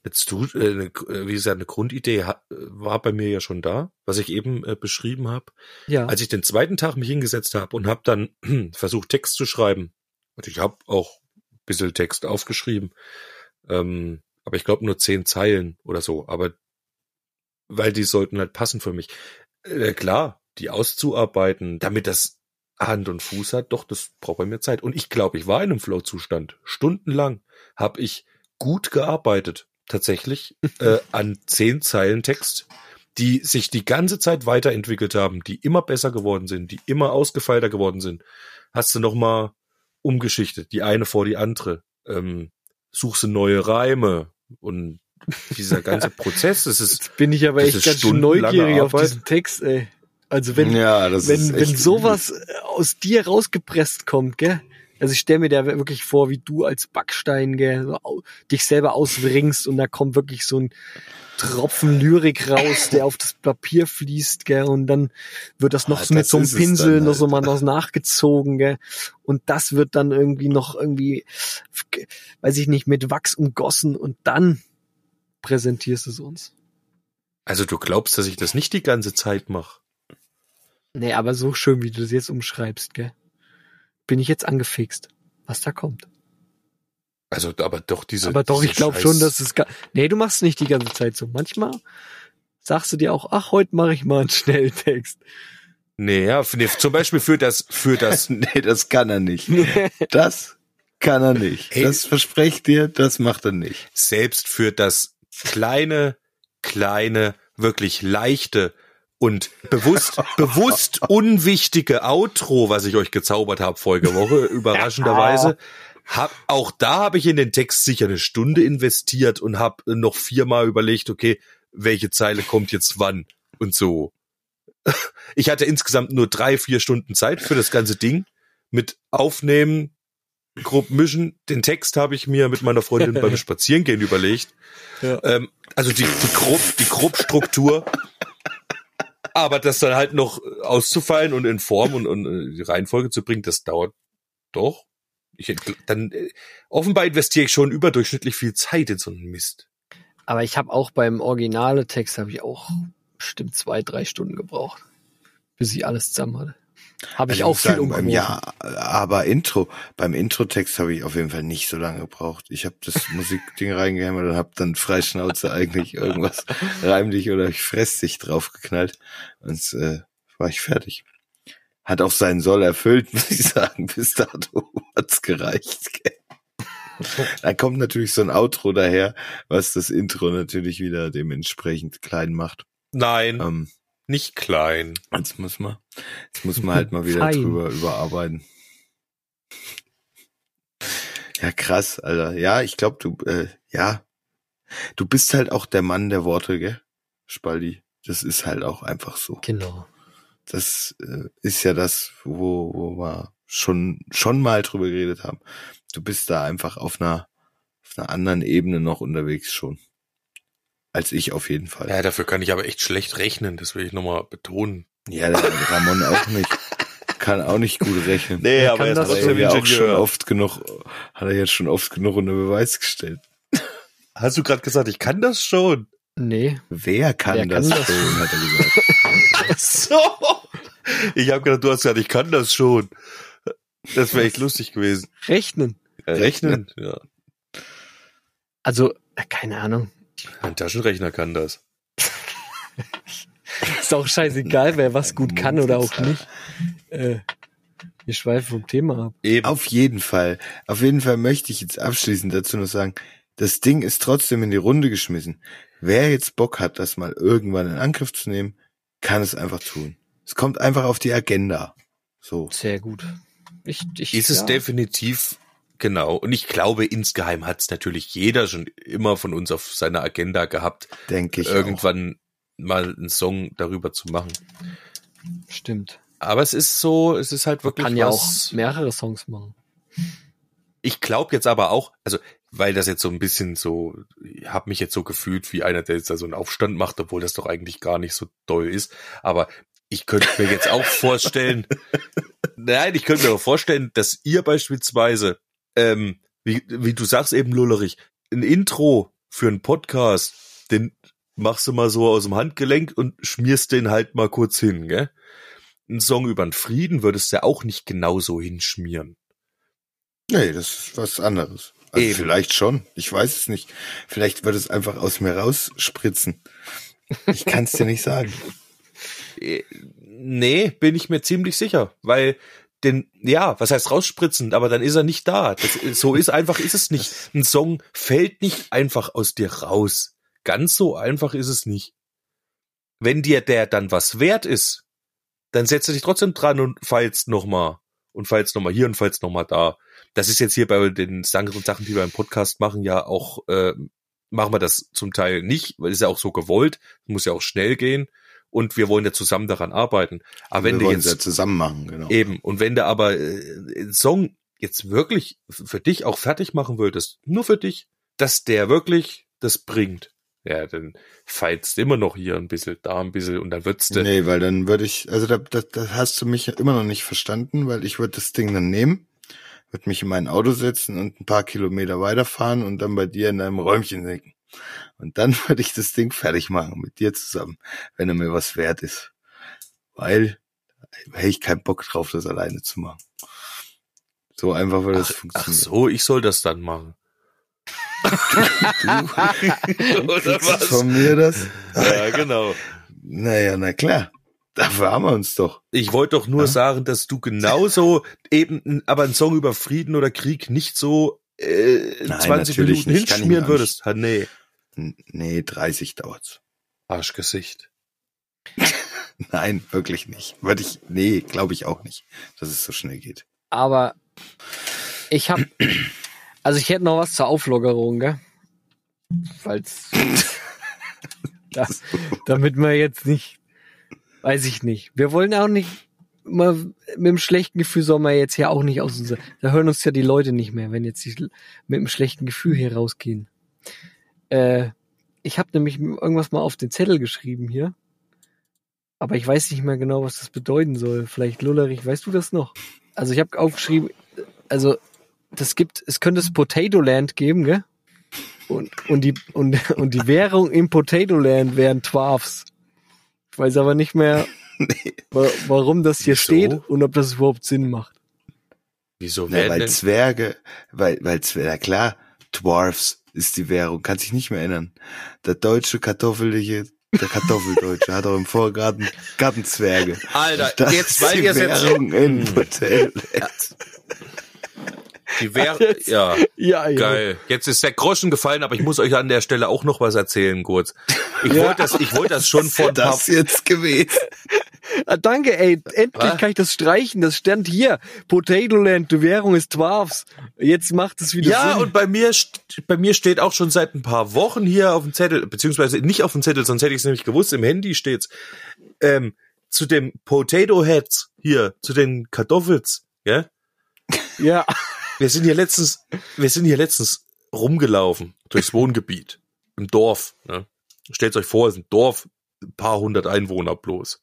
eine, Stu- äh, eine, äh, wie gesagt, eine Grundidee war bei mir ja schon da, was ich eben äh, beschrieben habe. ja. Als ich den zweiten Tag mich hingesetzt habe und habe dann versucht, Text zu schreiben, und ich habe auch ein bisschen Text aufgeschrieben, ähm, aber ich glaube nur zehn Zeilen oder so, aber weil die sollten halt passen für mich. Äh, klar, die auszuarbeiten, damit das Hand und Fuß hat, doch, das braucht bei mir Zeit. Und ich glaube, ich war in einem Flow-Zustand. Stundenlang habe ich gut gearbeitet, tatsächlich, äh, an zehn Zeilen Text, die sich die ganze Zeit weiterentwickelt haben, die immer besser geworden sind, die immer ausgefeilter geworden sind. Hast du noch mal umgeschichtet, die eine vor die andere. Ähm, suchst du neue Reime und dieser ganze Prozess, das ist Jetzt bin ich aber echt ganz neugierig auf Arbeit. diesen Text, ey. Also wenn, ja, das wenn, ist wenn sowas äh, aus dir rausgepresst kommt, gell? Also ich stelle mir da wirklich vor, wie du als Backstein, gell, so dich selber auswringst und da kommt wirklich so ein Tropfen Lyrik raus, der auf das Papier fließt, gell, und dann wird das noch Ah, so mit so einem Pinsel dann noch so halt. mal noch nachgezogen, gell, und das wird dann irgendwie noch irgendwie, weiß ich nicht, mit Wachs umgossen und dann präsentierst du es uns. Also du glaubst, dass ich das nicht die ganze Zeit mache? Nee, aber so schön, wie du das jetzt umschreibst, gell? Bin ich jetzt angefixt, was da kommt. Also, aber doch diese. aber doch, diese ich glaube schon, dass es. Nee, du machst es nicht die ganze Zeit so. Manchmal sagst du dir auch, ach, heute mache ich mal einen Schnelltext. Nee, ja, nee, zum Beispiel für das, für das. nee, das kann er nicht. Das kann er nicht. Hey. Das verspreche ich dir, das macht er nicht. selbst für das kleine, kleine, wirklich leichte und bewusst, bewusst unwichtige Outro, was ich euch gezaubert habe vorige Woche, überraschenderweise. Hab, auch da habe ich in den Text sicher eine Stunde investiert und habe noch viermal überlegt, okay, welche Zeile kommt jetzt wann und so. Ich hatte insgesamt nur drei, vier Stunden Zeit für das ganze Ding mit Aufnehmen, grob mischen. Den Text habe ich mir mit meiner Freundin beim Spazierengehen überlegt. Ja. Ähm, also die, die, grob, die Grobstruktur. Aber das dann halt noch auszufallen und in Form und, und äh, die Reihenfolge zu bringen, das dauert doch. Ich, dann äh, offenbar investiere ich schon überdurchschnittlich viel Zeit in so einen Mist. Aber ich habe auch beim originale Text habe ich auch bestimmt zwei, drei Stunden gebraucht, bis ich alles zusammen hatte. Habe ich Also auch viel sagen, umgeworfen. Ja, aber Intro, beim Intro-Text habe ich auf jeden Fall nicht so lange gebraucht. Ich habe das Musikding reingehämmert und habe dann frei Schnauze eigentlich irgendwas reim dich oder ich fress dich draufgeknallt und äh, war ich fertig. hat auch seinen Soll erfüllt, muss ich sagen. Bis dato hat's gereicht. Dann kommt natürlich so ein Outro daher, was das Intro natürlich wieder dementsprechend klein macht. Nein, Ähm, nicht klein. jetzt muss man, jetzt muss man halt mal wieder Fein. drüber überarbeiten. Ja, krass, Alter. Ja, ich glaube, du, äh, ja, du bist halt auch der Mann der Worte, gell, Spaldi. Das ist halt auch einfach so. Genau. Das äh, ist ja das, wo, wo wir schon, schon mal drüber geredet haben. Du bist da einfach auf einer, auf einer anderen Ebene noch unterwegs schon. Als ich auf jeden Fall. Ja, dafür kann ich aber echt schlecht rechnen, das will ich nochmal betonen. Ja, der Ramon auch nicht. Kann auch nicht gut rechnen. Nee, Er kann das Hat er ja auch schon oft genug, hat er jetzt schon oft genug unter Beweis gestellt. Hast du gerade gesagt, ich kann das schon? Nee. Wer kann Wer das kann das schon, hat er gesagt. so. Ich habe gedacht, du hast gesagt, ich kann das schon. Das wäre echt lustig gewesen. Rechnen. Rechnen? Ja. Also, äh, keine Ahnung. Ein Taschenrechner kann das. Ist auch scheißegal, wer was gut kann oder auch nicht. Äh, wir schweifen vom Thema ab. Eben. Auf jeden Fall. Auf jeden Fall möchte ich jetzt abschließend dazu noch sagen, das Ding ist trotzdem in die Runde geschmissen. Wer jetzt Bock hat, das mal irgendwann in Angriff zu nehmen, kann es einfach tun. Es kommt einfach auf die Agenda. So. Sehr gut. Ich, ich, ist es ja. definitiv genau. Und ich glaube, insgeheim hat es natürlich jeder schon immer von uns auf seiner Agenda gehabt, Denke ich. irgendwann mal einen Song darüber zu machen. Stimmt. Aber es ist so, es ist halt wirklich Kann ja auch was. mehrere Songs machen. Ich glaube jetzt aber auch, also weil das jetzt so ein bisschen so, ich habe mich jetzt so gefühlt wie einer, der jetzt da so einen Aufstand macht, obwohl das doch eigentlich gar nicht so doll ist. Aber ich könnte mir jetzt auch vorstellen, nein, ich könnte mir auch vorstellen, dass ihr beispielsweise, ähm, wie, wie du sagst eben, Lullerich, ein Intro für einen Podcast, den machst du mal so aus dem Handgelenk und schmierst den halt mal kurz hin, gell? Ein Song über den Frieden würdest du ja auch nicht genauso hinschmieren. Nee, das ist was anderes. Also Eben. vielleicht schon. Ich weiß es nicht. Vielleicht wird es einfach aus mir rausspritzen. Ich kann es dir nicht sagen. Äh, Nee, bin ich mir ziemlich sicher, weil den, ja, was heißt rausspritzen, aber dann ist er nicht da. Das, so ist einfach, ist es nicht. Ein Song fällt nicht einfach aus dir raus. Ganz so einfach ist es nicht. Wenn dir der dann was wert ist, dann setzt du dich trotzdem dran und feilst nochmal. Und feilst nochmal hier und feilst nochmal da. Das ist jetzt hier bei den Sachen, die wir im Podcast machen, ja auch, äh, machen wir das zum Teil nicht, weil es ist ja auch so gewollt, muss ja auch schnell gehen und wir wollen ja zusammen daran arbeiten. Aber wenn wir wollen es ja jetzt zusammen machen, genau. eben und wenn du aber äh, Song jetzt wirklich für dich auch fertig machen würdest, nur für dich, dass der wirklich das bringt, ja, dann feilst du immer noch hier ein bisschen, da ein bisschen und dann wird's du, Nee, weil dann würde ich, also da, da, da hast du mich immer noch nicht verstanden, weil ich würde das Ding dann nehmen, würde mich in mein Auto setzen und ein paar Kilometer weiterfahren und dann bei dir in deinem Räumchen sinken. Und dann würde ich das Ding fertig machen mit dir zusammen, wenn er mir was wert ist. Weil hätte ich keinen Bock drauf, das alleine zu machen. So einfach würde das ach, ach funktionieren. so, ich soll das dann machen. Oder Kriegst du von mir das? Ja, genau. Naja, na klar. Dafür haben wir uns doch. Ich wollte doch nur Ja. sagen, dass du genauso eben, aber einen Song über Frieden oder Krieg nicht so äh, Nein, 20 natürlich Minuten hinschmieren würdest. Ha, nee, Nee, 30 dauert's. Arschgesicht. Nein, wirklich nicht. Würde ich, nee, glaube ich auch nicht, dass es so schnell geht. Aber ich hab, also ich hätte noch was zur Auflockerung, gell? Falls, da, damit wir jetzt nicht, weiß ich nicht. Wir wollen auch nicht, mal mit dem schlechten Gefühl soll man jetzt ja auch nicht aus unser, da hören uns ja die Leute nicht mehr, wenn jetzt die mit einem schlechten Gefühl hier rausgehen. Äh, ich habe nämlich irgendwas mal auf den Zettel geschrieben hier. Aber ich weiß nicht mehr genau, was das bedeuten soll. Vielleicht Lullerich, weißt du das noch? Also ich habe aufgeschrieben, also das gibt, es könnte es Potato Land geben, gell? Und, und, die, und, und die Währung im Potato Land wären Twafs. Ich weiß aber nicht mehr, wa warum das hier Wieso? steht und ob das überhaupt Sinn macht. Wieso Nee, weil denn, Zwerge, weil, weil Zwerge, ja klar, Dwarfs ist die Währung, kann sich nicht mehr ändern. Der deutsche kartoffelige Der Kartoffeldeutsche hat auch im Vorgarten Gartenzwerge. Alter, Das jetzt, ist weil die ihr es jetzt, Währung in Hotel. die Jetzt- ja, Ja, ja. geil. Jetzt ist der Groschen gefallen, aber ich muss euch an der Stelle auch noch was erzählen, kurz. Ich Ja. wollte das, ich wollte das schon vor ein paar Das jetzt gewesen. Ah, danke, ey. Endlich Was? kann ich das streichen. Das stand hier. Potato Land, die Währung ist Dwarfs. Jetzt macht es wieder Ja, Sinn. und bei mir, bei mir steht auch schon seit ein paar Wochen hier auf dem Zettel, beziehungsweise nicht auf dem Zettel, sonst hätte ich es nämlich gewusst, im Handy steht's, ähm, zu dem Potato Heads hier, zu den Kartoffels, ja? ja. Wir sind hier letztens, wir sind hier letztens rumgelaufen durchs Wohngebiet im Dorf. Ne? Stellt euch vor, es ist ein Dorf, ein paar hundert Einwohner bloß.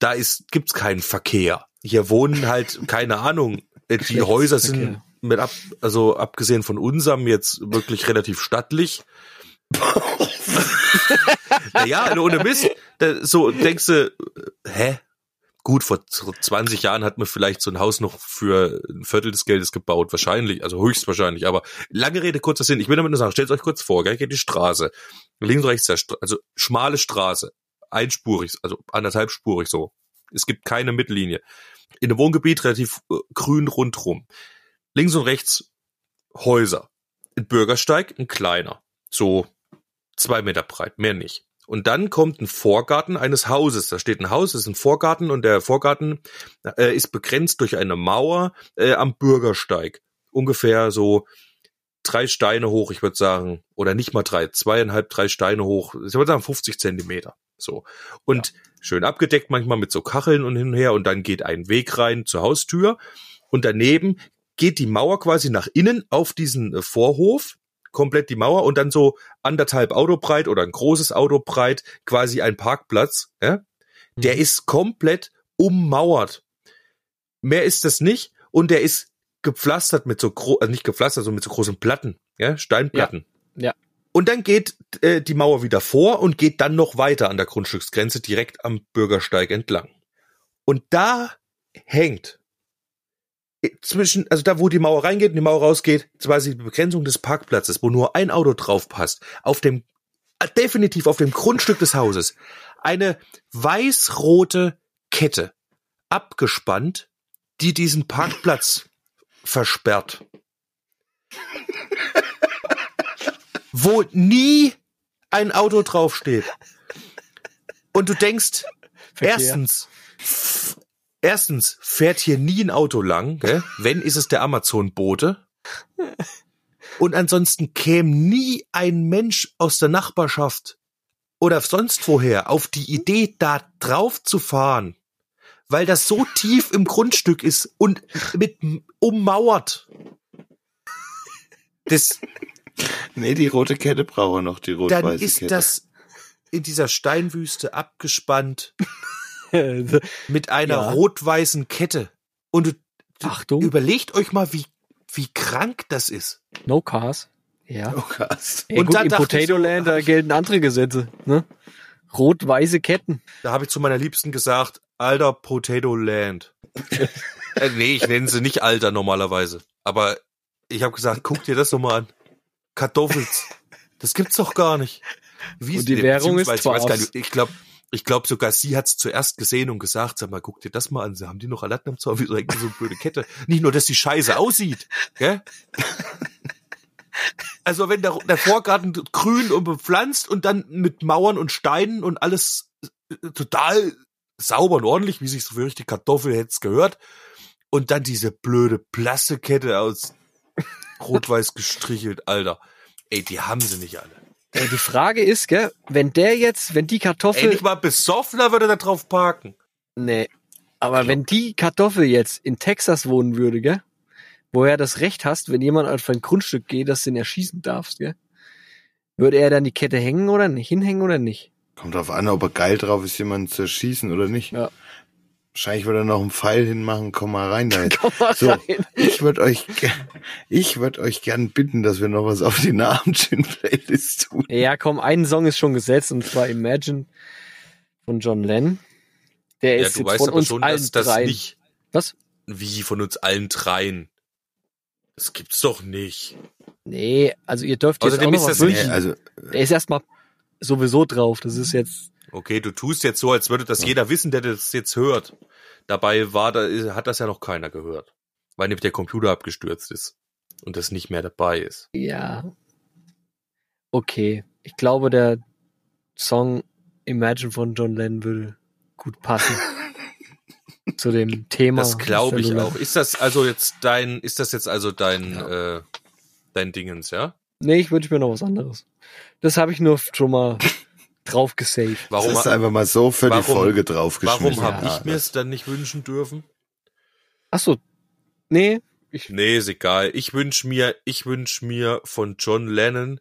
Da ist gibt's keinen Verkehr. Hier wohnen halt keine Ahnung. äh, Die Häuser sind mit ab, also abgesehen von unserem jetzt wirklich relativ stattlich. naja, ohne Mist. So denkst du, äh, hä? Gut, vor z- 20 Jahren hat man vielleicht so ein Haus noch für ein Viertel des Geldes gebaut, wahrscheinlich, also höchstwahrscheinlich. Aber lange Rede, kurzer Sinn. Ich will damit nur sagen, stellt euch kurz vor, gell, geht die Straße. Links, rechts, der Stra also schmale Straße, einspurig, also anderthalbspurig so. Es gibt keine Mittellinie. In einem Wohngebiet relativ äh, grün rundrum. Links und rechts Häuser. Ein Bürgersteig, ein kleiner. So zwei Meter breit, mehr nicht. Und dann kommt ein Vorgarten eines Hauses. Da steht ein Haus, das ist ein Vorgarten und der Vorgarten äh, ist begrenzt durch eine Mauer äh, am Bürgersteig. Ungefähr so drei Steine hoch, ich würde sagen, oder nicht mal drei, zweieinhalb, drei Steine hoch. Ich würde sagen 50 Zentimeter. So. Und schön abgedeckt manchmal mit so Kacheln und hin und her und dann geht ein Weg rein zur Haustür und daneben geht die Mauer quasi nach innen auf diesen äh, Vorhof, komplett die Mauer und dann so anderthalb Auto breit oder ein großes Auto breit, quasi ein Parkplatz, ja? Der ist komplett ummauert. Mehr ist das nicht und der ist gepflastert mit so gro also nicht gepflastert, sondern mit so großen Platten, ja, Steinplatten. Ja, ja. Und dann geht äh, die Mauer wieder vor und geht dann noch weiter an der Grundstücksgrenze direkt am Bürgersteig entlang. Und da hängt äh, zwischen, also da, wo die Mauer reingeht und die Mauer rausgeht, quasi die Begrenzung des Parkplatzes, wo nur ein Auto drauf passt, auf dem, äh, definitiv auf dem Grundstück des Hauses, eine weiß-rote Kette abgespannt, die diesen Parkplatz versperrt. wo nie ein Auto draufsteht. Und du denkst, Verkehr. erstens, erstens fährt hier nie ein Auto lang, gell? wenn ist es der Amazon-Bote. Und ansonsten käme nie ein Mensch aus der Nachbarschaft oder sonst woher auf die Idee, da drauf zu fahren, weil das so tief im Grundstück ist und mit ummauert. Das, Nee, die rote Kette braucht er noch, die dann rot-weiße ist Kette. das in dieser Steinwüste abgespannt mit einer Ja. rot-weißen Kette. Und du, du Achtung. überlegt euch mal, wie, wie krank das ist. No Cars. Ja. Oh, krass. Ey, Und gut, da in ich Potato so, Land, da ich- gelten andere Gesetze. Ne? Rot-weiße Ketten. Da habe ich zu meiner Liebsten gesagt, alter Potato Land. äh, nee, ich nenne sie nicht alter normalerweise. Aber ich habe gesagt, guck dir das doch mal an. Kartoffels. Das gibt's doch gar nicht. Wie Und die Währung ist ich weiß gar nicht, ich glaube, ich glaube sogar sie hat's zuerst gesehen und gesagt, sag mal, guck dir das mal an. Sie haben die noch Alatten am Zaun, da so eine blöde Kette? Nicht nur, dass die scheiße aussieht, gell? Also wenn der, der Vorgarten grün und bepflanzt und dann mit Mauern und Steinen und alles äh, total sauber und ordentlich, wie sich so für richtig Kartoffel hätte gehört. Und dann diese blöde Plastikette aus rot-weiß gestrichelt, Alter. Ey, die haben sie nicht alle. Ey, die Frage ist, gell, wenn der jetzt, wenn die Ey, Kartoffel. nicht mal besoffener würde da drauf parken. nee. Aber wenn die Kartoffel jetzt in Texas wohnen würde, gell? Woher das Recht hast, wenn jemand auf ein Grundstück geht, dass du ihn erschießen darfst, gell? Würde er dann die Kette hängen oder nicht? Hinhängen oder nicht? Kommt drauf an, ob er geil drauf ist, jemanden zu erschießen oder nicht. Ja. Wahrscheinlich würde er noch einen Pfeil hinmachen, komm mal rein da. Komm mal So, rein. ich würde euch, ich würde euch gern bitten, dass wir noch was auf die Namensschön-Playlist tun. Ja, komm, ein Song ist schon gesetzt und zwar Imagine von John Lennon. Der Ja, ist du jetzt weißt von aber uns schon, allen dass das dreien. nicht Was? wie von uns allen dreien. Das gibt's doch nicht. Nee, also ihr dürft jetzt Außerdem auch noch ist was das- wünschen. Nee, also, Der ist erstmal sowieso drauf. Das ist jetzt Okay, du tust jetzt so, als würde das jeder wissen, der das jetzt hört. Dabei war da, hat das ja noch keiner gehört. Weil nämlich der Computer abgestürzt ist und das nicht mehr dabei ist. Ja. Okay. Ich glaube, der Song Imagine von John Lennon würde gut passen. zu dem Thema. Das glaube ich auch. Ist das also jetzt dein, ist das jetzt also dein, äh, dein Dingens, ja? Nee, ich wünsche mir noch was anderes. Das habe ich nur schon mal drauf gesaved. Warum, das ist einfach mal so für warum- die Folge draufgeschmissen. warum habe Ja, ich mir es dann nicht wünschen dürfen? Ach so. Nee, ich, Nee, ist egal. Ich wünsch mir, ich wünsch mir von John Lennon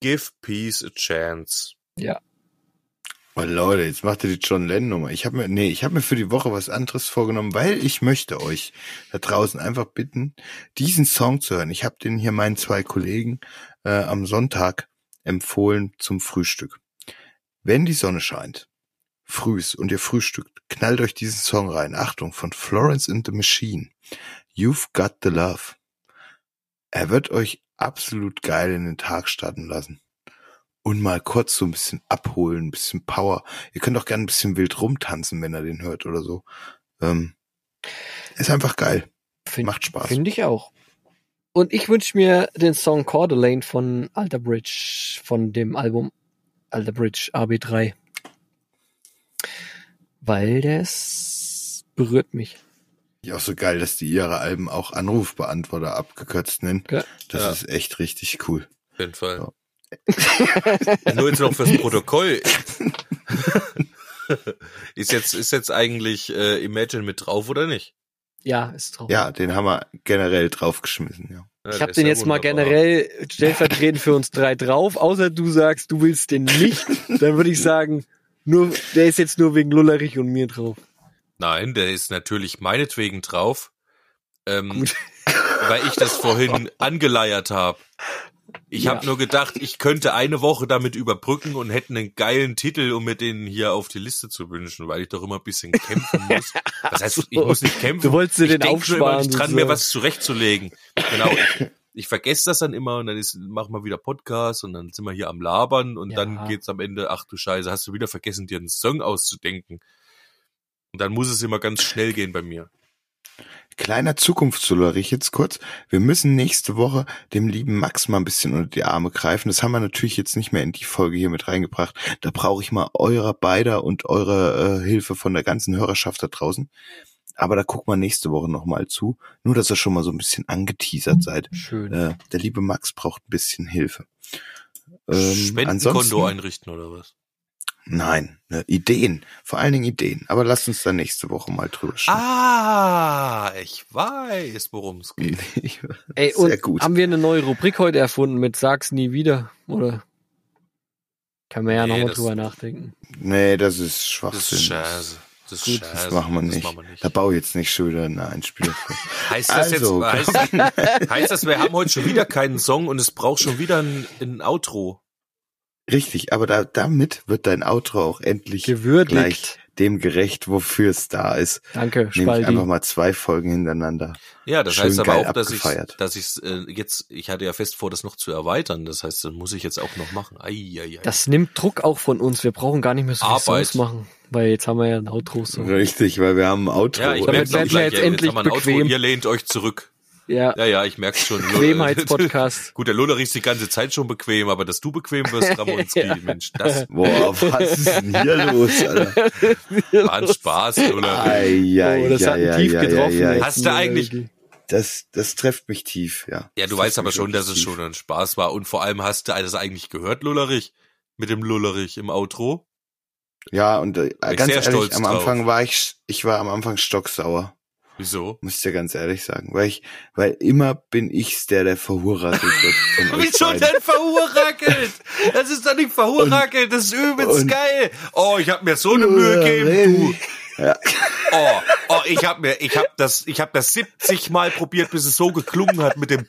Give Peace a Chance. ja. Oh Leute, jetzt macht ihr die John Lennon Nummer. Ich habe mir, nee, ich habe mir für die Woche was anderes vorgenommen, weil ich möchte euch da draußen einfach bitten, diesen Song zu hören. Ich habe den hier meinen zwei Kollegen äh, am Sonntag empfohlen zum Frühstück. Wenn die Sonne scheint, frühs und ihr frühstückt, knallt euch diesen Song rein. Achtung, von Florence and the Machine. You've got the love. Er wird euch absolut geil in den Tag starten lassen und mal kurz so ein bisschen abholen, ein bisschen Power. Ihr könnt auch gerne ein bisschen wild rumtanzen, wenn ihr den hört oder so. Ähm, ist einfach geil. Find, Macht Spaß. Finde ich auch. Und ich wünsche mir den Song Cordelane von Alter Bridge, von dem Album Alter Bridge AB3. Weil das berührt mich. Ja, auch so geil, dass die ihre Alben auch Anrufbeantworter abgekürzt nennen. Ja. Das Ja. ist echt richtig cool. Auf jeden Fall. Ja. Nur jetzt noch fürs Protokoll. ist jetzt, ist jetzt eigentlich äh, Imagine mit drauf oder nicht? Ja, ist drauf. Ja, den haben wir generell draufgeschmissen, ja. Ja, Ich habe den jetzt mal wunderbar. generell stellvertretend für uns drei drauf, außer du sagst, du willst den nicht, dann würde ich sagen, nur, der ist jetzt nur wegen Lullerich und mir drauf. Nein, der ist natürlich meinetwegen drauf. Ähm, weil ich das vorhin angeleiert habe. Ich Ja. habe nur gedacht, ich könnte eine Woche damit überbrücken und hätte einen geilen Titel, um mir den hier auf die Liste zu wünschen, weil ich doch immer ein bisschen kämpfen muss. Das heißt, ich muss nicht kämpfen. Du wolltest dir ich den denk nur immer aufsparen, nicht dran, sozusagen. mir was zurechtzulegen. Genau. Ich, ich vergesse das dann immer und dann ist, machen wir wieder Podcast und dann sind wir hier am Labern und Ja. dann geht's am Ende, ach du Scheiße, hast du wieder vergessen, dir einen Song auszudenken. Und dann muss es immer ganz schnell gehen bei mir. Kleiner Zukunftsullerich jetzt kurz. Wir müssen nächste Woche dem lieben Max mal ein bisschen unter die Arme greifen. Das haben wir natürlich jetzt nicht mehr in die Folge hier mit reingebracht. Da brauche ich mal eurer beider und eure äh, Hilfe von der ganzen Hörerschaft da draußen. Aber da gucken wir nächste Woche nochmal zu. Nur, dass ihr schon mal so ein bisschen angeteasert seid. Schön. Äh, der liebe Max braucht ein bisschen Hilfe. Ähm, Spendenkonto ansonsten- einrichten oder was? Nein, ne, Ideen. Vor allen Dingen Ideen. Aber lasst uns da nächste Woche mal drüber sprechen. Ah, ich weiß, worum es geht. Ey, Sehr und gut. haben wir eine neue Rubrik heute erfunden mit Sag's nie wieder? Oder? Kann man ja Nee, nochmal das- drüber nachdenken. Nee, das ist Das Schwachsinn. ist Scheiße. Das ist Gut, Scheiße. Das machen wir nicht. machen wir nicht. Da baue ich jetzt nicht schon wieder eine Einspieler. Heißt das Also, jetzt, heißt, heißt das, wir haben heute schon wieder keinen Song und es braucht schon wieder ein, ein Outro? Richtig, aber da, damit wird dein Outro auch endlich Gewürdigt. gleich dem gerecht, wofür es da ist. Danke, Spaldi. einfach mal zwei Folgen hintereinander. Ja, das Schön heißt aber auch, dass ich, dass ich äh, jetzt, ich hatte ja fest vor, das noch zu erweitern. Das heißt, das muss ich jetzt auch noch machen. Ei, ei, ei. Das nimmt Druck auch von uns. Wir brauchen gar nicht mehr so viele Arbeit. Songs machen. Weil jetzt haben wir ja ein Outro. So. Richtig, weil wir haben ein Outro. ja, ich werden wir jetzt endlich haben wir ein Outro. bequem. Ihr lehnt euch zurück. Ja, Ja, ja, ich merke schon. Bequemheitspodcast. Gut, der Lullerich ist die ganze Zeit schon bequem, aber dass du bequem wirst, Ramonski, Mensch, das Boah, was ist denn hier los, Alter? war ein Spaß, Lullerich. Ei, ei, oh, das hat ei, einen tief getroffen. Hast du eigentlich- Das, das trifft mich tief, ja. Ja, du Das weißt aber schon, dass es wirklich schon tief. ein Spaß war. Und vor allem hast du das eigentlich gehört, Lullerich? Mit dem Lullerich im Outro? Ja, und äh, ganz sehr ehrlich, stolz am drauf. Anfang war ich, ich war am Anfang stocksauer. Wieso? Muss ich dir ganz ehrlich sagen. Weil ich, weil immer bin ich's, der, der verhurrackelt wird. Von euch Wieso denn verhurrackelt? Das ist doch nicht verhurrackelt, das ist übelst und- geil. Oh, ich hab mir so eine Mühe gegeben, du. Ja. Oh, oh, ich hab mir, ich hab das, ich hab das 70 Mal probiert, bis es so geklungen hat mit dem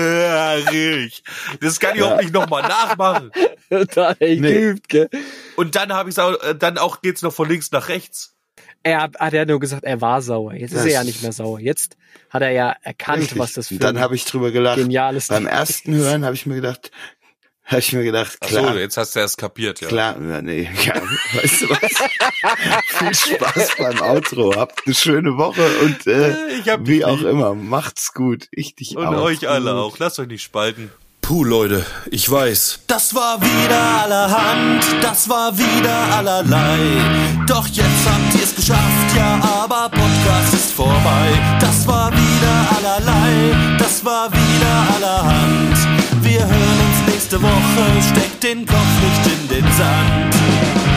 Lullerich. Das kann ich auch nicht nochmal nachmachen. da echt Nee. geübt, gell? Und dann habe ich auch, äh, dann auch geht's noch von links nach rechts. Er hat, hat er nur gesagt, er war sauer. Jetzt ist Das- er ja nicht mehr sauer. Jetzt hat er ja erkannt, Richtig. was das für Und dann habe ich drüber gelacht. geniales Beim Ding ersten ist. Hören habe ich mir gedacht, habe ich mir gedacht, Ach klar, so, jetzt hast du erst kapiert, ja. klar, ja, nee, ja, weißt du was? Viel Spaß beim Outro, habt eine schöne Woche und äh, Ich hab wie auch lieb. immer, macht's gut, ich dich Und auch. euch alle auch. Lasst euch nicht spalten. Puh, Leute, ich weiß. Das war wieder allerhand, das war wieder allerlei. Doch jetzt habt ihr's geschafft, ja, aber Podcast ist vorbei. Das war wieder allerlei, das war wieder allerhand. Wir hören uns nächste Woche, steckt den Kopf nicht in den Sand.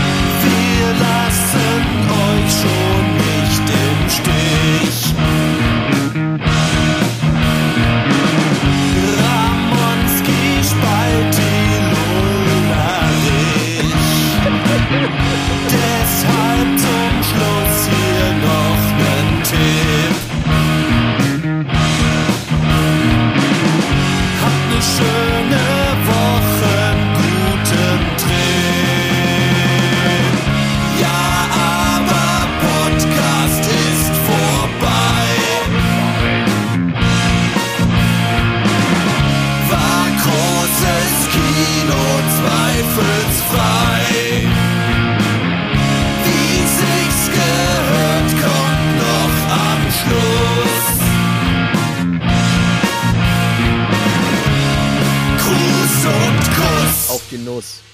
Gruß